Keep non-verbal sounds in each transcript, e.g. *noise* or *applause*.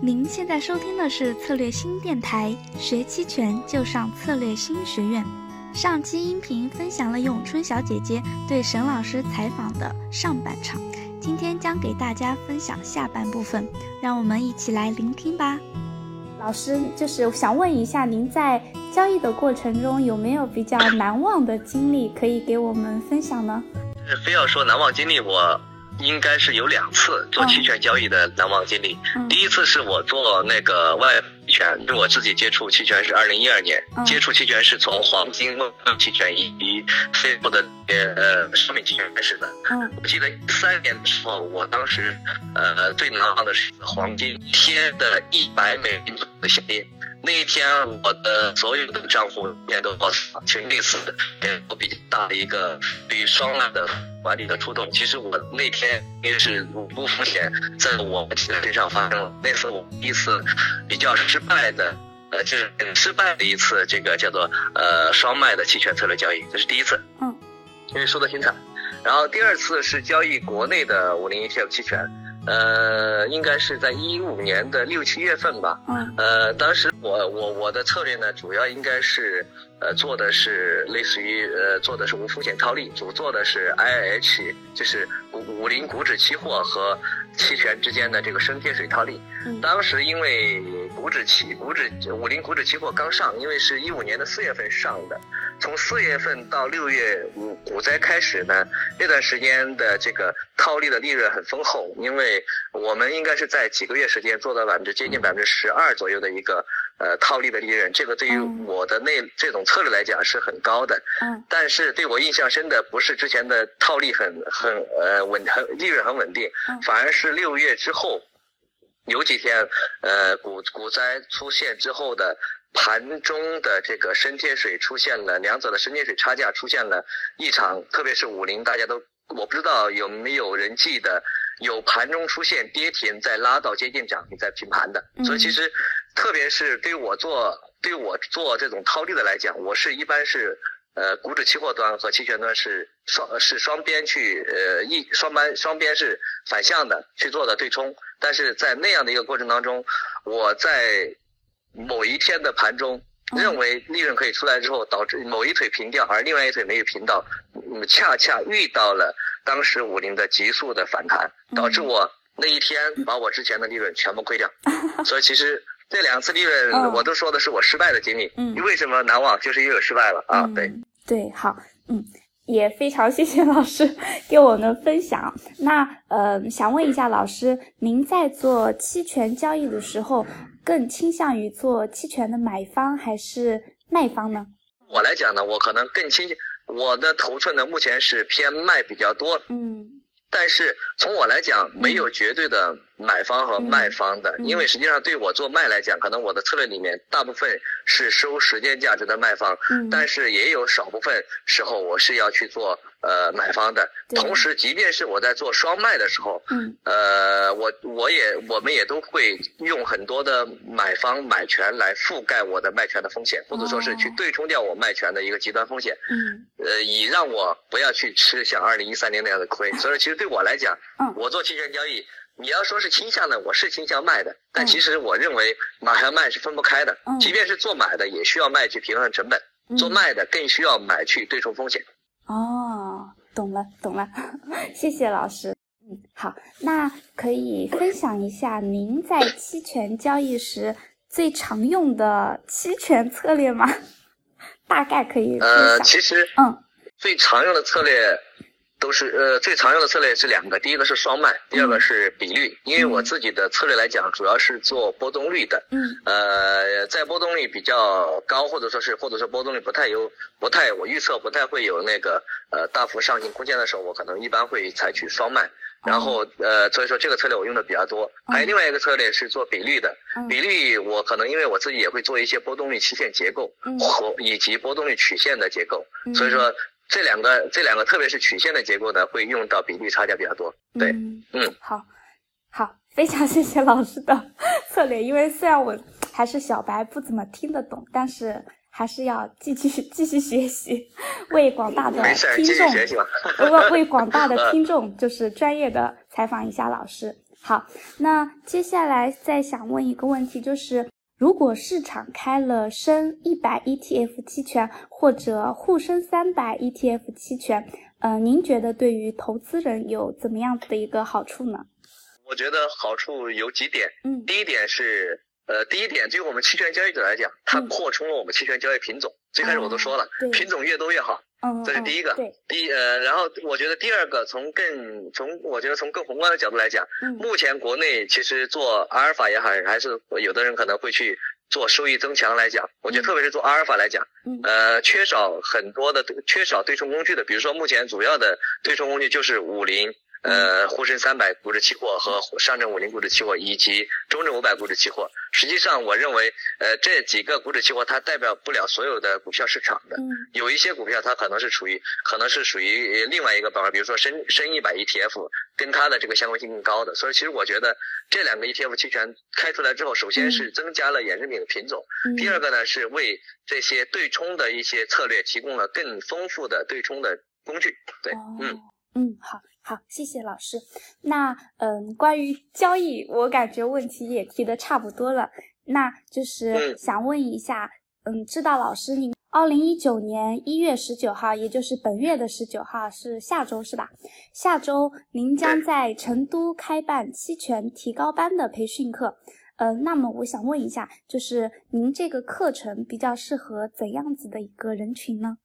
您现在收听的是策略新电台，学期权就上策略新学院。上期音频分享了咏春小姐姐对沈老师采访的上半场，今天将给大家分享下半部分，让我们一起来聆听吧。老师，就是想问一下，您在交易的过程中有没有比较难忘的经历可以给我们分享呢？非要说难忘经历，我。应该是有两次做期权交易的难忘经历。第一次是我做那个外期权，因为我自己接触期权是二零一二年，接触期权是从黄金期权以及非国的呃商品期权开始的。我记得三年的时候，我当时呃最难忘的是黄金贴的一百美金的下跌。那一天，我的所有的账户面都爆死了，其实那次给我比较大的一个对于双卖的管理的触动。其实我那天因为是五步风险在我身上发生了，那次我第一次比较失败的，呃，就是很失败的一次这个叫做呃双卖的期权策略交易，这是第一次，嗯，因为输得挺惨。然后第二次是交易国内的五零 ETF 期权。呃，应该是在一五年的六七月份吧。嗯。呃，当时我我我的策略呢，主要应该是呃做的是类似于呃做的是无风险套利，主做的是 I H，就是五五零股指期货和期权之间的这个升贴水套利。嗯。当时因为股指期股指五零股指期货刚上，因为是一五年的四月份上的。从四月份到六月五股灾开始呢，那段时间的这个套利的利润很丰厚，因为我们应该是在几个月时间做到百分之接近百分之十二左右的一个呃套利的利润，这个对于我的那这种策略来讲是很高的。嗯。但是对我印象深的不是之前的套利很很呃稳很利润很稳定，反而是六月之后有几天呃股股灾出现之后的。盘中的这个深贴水出现了，两者的深贴水差价出现了异常，特别是五零，大家都我不知道有没有人记得有盘中出现跌停再拉到接近涨停再平盘的，所以其实特别是对我做对我做这种套利的来讲，我是一般是呃股指期货端和期权端是双是双边去呃一双边双边是反向的去做的对冲，但是在那样的一个过程当中，我在。某一天的盘中，认为利润可以出来之后，导致某一腿平掉，而另外一腿没有平到，恰恰遇到了当时五零的急速的反弹，导致我那一天把我之前的利润全部亏掉。*laughs* 所以其实这两次利润，我都说的是我失败的经历。嗯，为什么难忘？就是因为失败了啊。对对，好，嗯，也非常谢谢老师 *laughs* 给我们的分享。那呃，想问一下老师，您在做期权交易的时候？更倾向于做期权的买方还是卖方呢？我来讲呢，我可能更倾向我的头寸呢，目前是偏卖比较多。嗯。但是从我来讲，没有绝对的买方和卖方的，因为实际上对我做卖来讲，可能我的策略里面大部分是收时间价值的卖方，但是也有少部分时候我是要去做呃买方的。同时，即便是我在做双卖的时候，呃，我我也我们也都会用很多的买方买权来覆盖我的卖权的风险，或者说是去对冲掉我卖权的一个极端风险。呃，以让我不要去吃像二零一三年那样的亏。所以其实。对我来讲，嗯，我做期权交易，你要说是倾向呢，我是倾向卖的，但其实我认为买和卖是分不开的，嗯，即便是做买的，也需要卖去平衡成本，做卖的更需要买去对冲风险。哦，懂了，懂了，*laughs* 谢谢老师。嗯，好，那可以分享一下您在期权交易时最常用的期权策略吗？*laughs* 大概可以呃，其实，嗯，最常用的策略。都是呃最常用的策略是两个，第一个是双卖，第二个是比率。因为我自己的策略来讲，主要是做波动率的。嗯。呃，在波动率比较高，或者说是或者说波动率不太有不太我预测不太会有那个呃大幅上行空间的时候，我可能一般会采取双卖。然后呃，所以说这个策略我用的比较多。还有另外一个策略是做比率的。比率我可能因为我自己也会做一些波动率期限结构和以及波动率曲线的结构，所以说。这两个，这两个，特别是曲线的结构呢，会用到比例差价比较多。对，嗯，好，好，非常谢谢老师的 *laughs* 策略。因为虽然我还是小白，不怎么听得懂，但是还是要继续继续学习，为广大的听众，为为广大的 *laughs* 听众就是专业的采访一下老师。好，那接下来再想问一个问题，就是如果市场开了深一百 ETF 期权或者沪深三百 ETF 期权，呃，您觉得对于投资人有怎么样子的一个好处呢？我觉得好处有几点，嗯，第一点是，呃，第一点对于我们期权交易者来讲，它扩充了我们期权交易品种。最开始我都说了，品种越多越好，嗯，这是第一个。嗯，第呃，然后我觉得第二个，从更从我觉得从更宏观的角度来讲，嗯，目前国内其实做阿尔法也好，还是有的人可能会去做收益增强来讲，我觉得特别是做阿尔法来讲，嗯，呃，缺少很多的缺少对冲工具的，比如说目前主要的对冲工具就是五零。呃，沪深三百股指期货和上证五零股指期货以及中证五百股指期货，实际上我认为，呃，这几个股指期货它代表不了所有的股票市场的，有一些股票它可能是处于可能是属于另外一个板块，比如说深深一百 ETF，跟它的这个相关性更高的。所以其实我觉得这两个 ETF 期权开出来之后，首先是增加了衍生品的品种，第二个呢是为这些对冲的一些策略提供了更丰富的对冲的工具。对，嗯嗯，好。好，谢谢老师。那嗯，关于交易，我感觉问题也提的差不多了。那就是想问一下，嗯，知道老师您二零一九年一月十九号，也就是本月的十九号是下周是吧？下周您将在成都开办期权提高班的培训课。嗯，那么我想问一下，就是您这个课程比较适合怎样子的一个人群呢？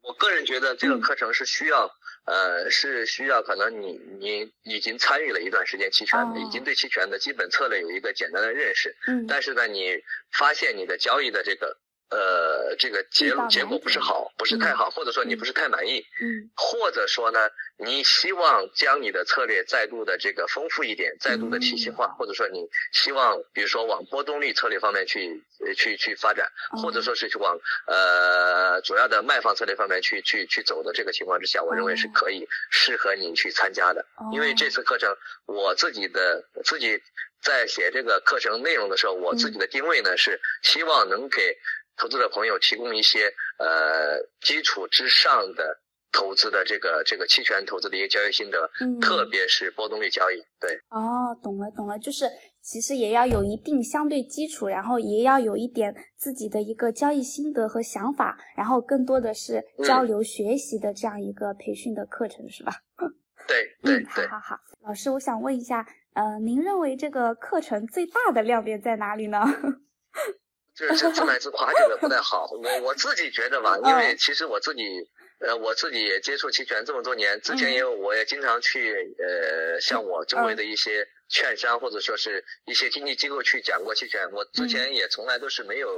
我个人觉得这个课程是需要。呃，是需要可能你你已经参与了一段时间期权的，已经对期权的基本策略有一个简单的认识。嗯。但是呢，你发现你的交易的这个。呃，这个结结果不是好，不是太好，或者说你不是太满意，嗯，或者说呢，你希望将你的策略再度的这个丰富一点，再度的体系化，或者说你希望，比如说往波动率策略方面去去去发展，或者说是去往呃主要的卖方策略方面去去去走的这个情况之下，我认为是可以适合你去参加的，因为这次课程我自己的自己在写这个课程内容的时候，我自己的定位呢是希望能给。投资者朋友提供一些呃基础之上的投资的这个这个期权投资的一个交易心得，嗯，特别是波动率交易，对。哦，懂了懂了，就是其实也要有一定相对基础，然后也要有一点自己的一个交易心得和想法，然后更多的是交流学习的这样一个培训的课程，是吧？对 *laughs* 对对。好好好，老师，我想问一下，呃，您认为这个课程最大的亮点在哪里呢？就是自卖自夸，这个不太好。我我自己觉得吧，因为其实我自己，呃，我自己也接触期权这么多年，之前也我也经常去，呃，像我周围的一些。券商或者说是一些经纪机构去讲过期权，我之前也从来都是没有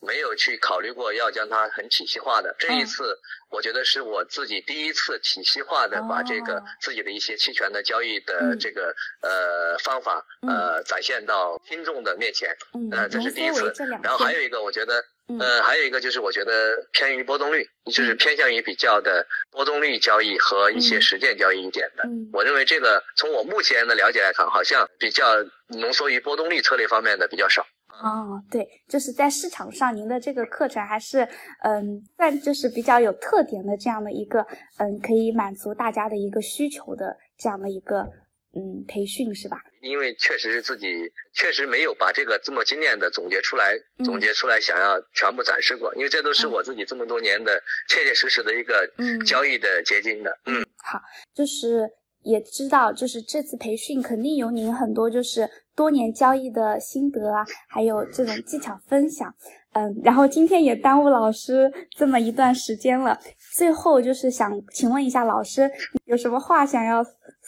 没有去考虑过要将它很体系化的。这一次，我觉得是我自己第一次体系化的把这个自己的一些期权的交易的这个呃方法呃展现到听众的面前，呃，这是第一次。然后还有一个，我觉得。呃，还有一个就是我觉得偏于波动率，就是偏向于比较的波动率交易和一些实践交易一点的。我认为这个从我目前的了解来看，好像比较浓缩于波动率策略方面的比较少。哦，对，就是在市场上，您的这个课程还是嗯，算就是比较有特点的这样的一个嗯，可以满足大家的一个需求的这样的一个。嗯，培训是吧？因为确实是自己确实没有把这个这么精炼的总结出来，总结出来想要全部展示过，因为这都是我自己这么多年的切切实实的一个交易的结晶的。嗯，好，就是也知道，就是这次培训肯定有您很多就是多年交易的心得啊，还有这种技巧分享。嗯，然后今天也耽误老师这么一段时间了，最后就是想请问一下老师，有什么话想要？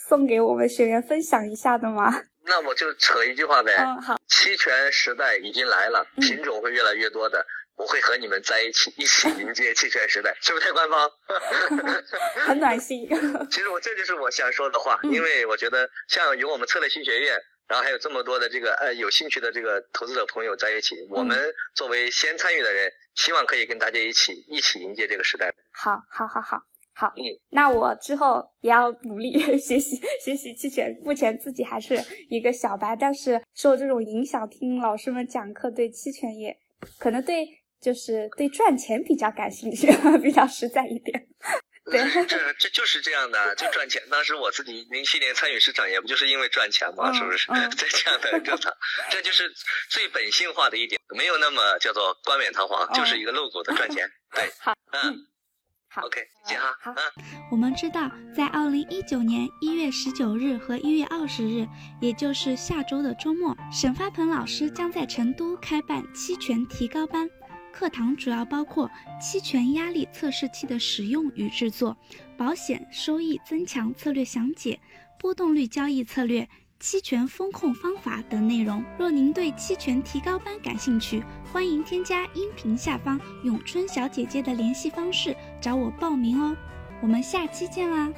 送给我们学员分享一下的吗？那我就扯一句话呗。嗯，好。期权时代已经来了，品种会越来越多的，我会和你们在一起，一起迎接期权时代，*laughs* 是不是太官方？*laughs* 很暖心。*laughs* 其实我这就是我想说的话，因为我觉得像有我们策略新学院，然后还有这么多的这个呃有兴趣的这个投资者朋友在一起，我们作为先参与的人，希望可以跟大家一起一起迎接这个时代。好，好，好，好。好，那我之后也要努力 *laughs* 学习学习期权。目前自己还是一个小白，但是受这种影响，听老师们讲课，对期权也可能对就是对赚钱比较感兴趣，*laughs* 比较实在一点。对这 *laughs* 这就是这样的，就赚钱。当时我自己零七年参与市场，也不就是因为赚钱嘛？是不是？在这样的正常，这就是最本性化的一点，没有那么叫做冠冕堂皇，就是一个露骨的赚钱。对，好，嗯。OK，行啊。好，我们知道，在二零一九年一月十九日和一月二十日，也就是下周的周末，沈发鹏老师将在成都开办期权提高班。课堂主要包括期权压力测试器的使用与制作、保险收益增强策略详解、波动率交易策略。期权风控方法等内容。若您对期权提高班感兴趣，欢迎添加音频下方咏春小姐姐的联系方式找我报名哦。我们下期见啦！